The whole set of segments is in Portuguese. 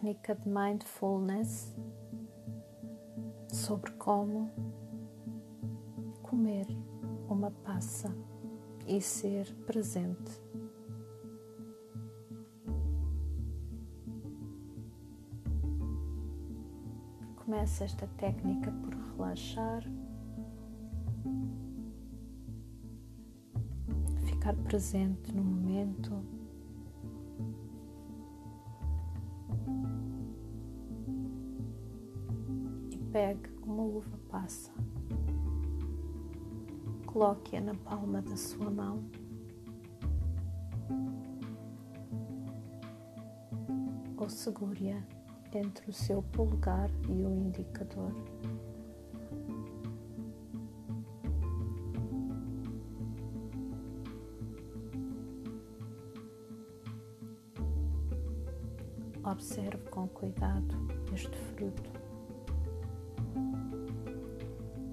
técnica de mindfulness sobre como comer uma passa e ser presente. Começa esta técnica por relaxar, ficar presente no momento. Pegue uma uva passa. Coloque-a na palma da sua mão. Ou segure-a entre o seu polegar e o indicador. Observe com cuidado este fruto,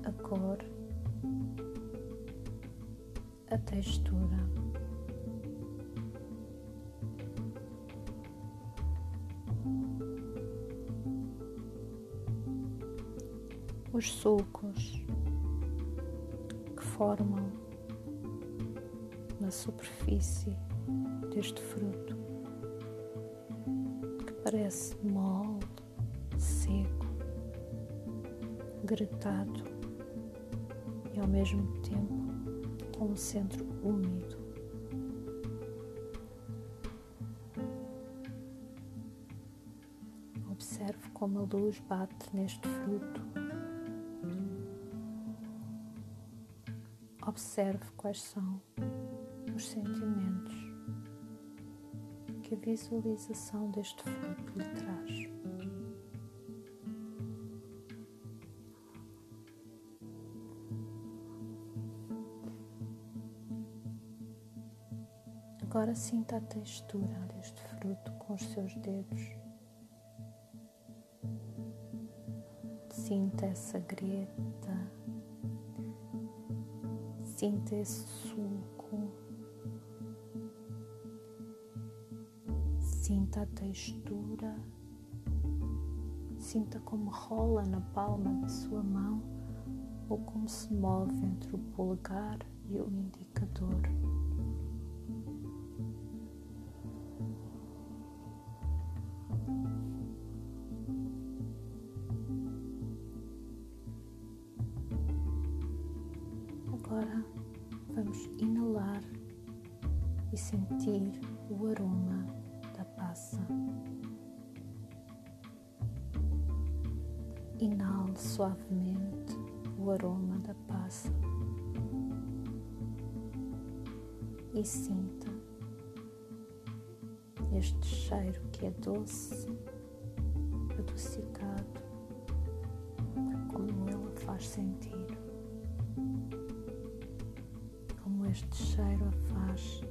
a cor, a textura. Os sulcos que formam na superfície deste fruto, que parece mole, seco, gritado e ao mesmo tempo com um centro úmido. Observe como a luz bate neste fruto. Observe quais são os sentimentos que a visualização deste fruto lhe traz. Agora sinta a textura deste fruto com os seus dedos. Sinta essa greta, sinta esse suco, sinta a textura, sinta como rola na palma da sua mão ou como se move entre o polegar e o indicador. Agora vamos inalar e sentir o aroma da passa. Inale suavemente o aroma da passa e sinta este cheiro que é doce, adocicado, como ele a faz sentir. Este cheiro a faz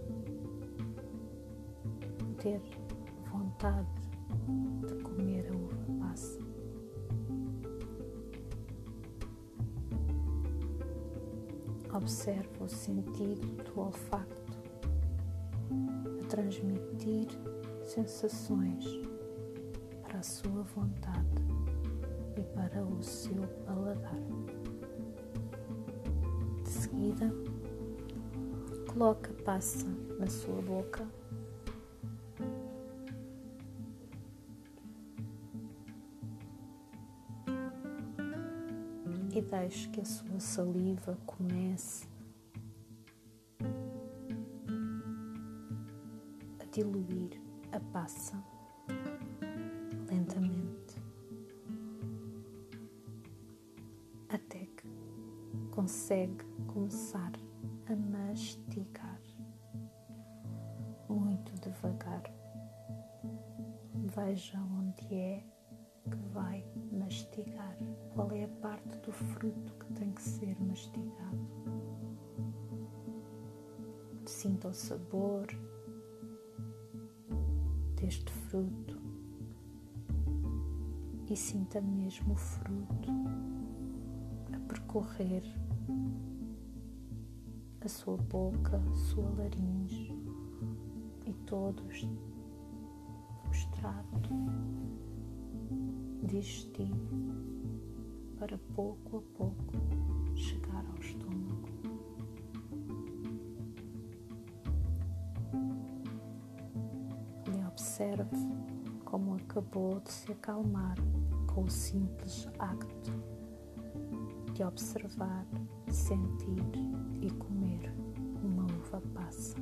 ter vontade de comer a uva passa. Observe o sentido do olfato a transmitir sensações para a sua vontade e para o seu paladar. De seguida, coloque a passa na sua boca. E deixe que a sua saliva comece a diluir a passa lentamente até que consegue começar a mastigar muito devagar. Veja onde é que vai mastigar, qual é a parte do fruto que tem que ser mastigado. Sinta o sabor deste fruto e sinta mesmo o fruto a percorrer a sua boca, sua laringe e todos os tratos digestivo para pouco a pouco chegar ao estômago. E observe como acabou de se acalmar com o simples acto de observar, sentir e comer uma uva passa.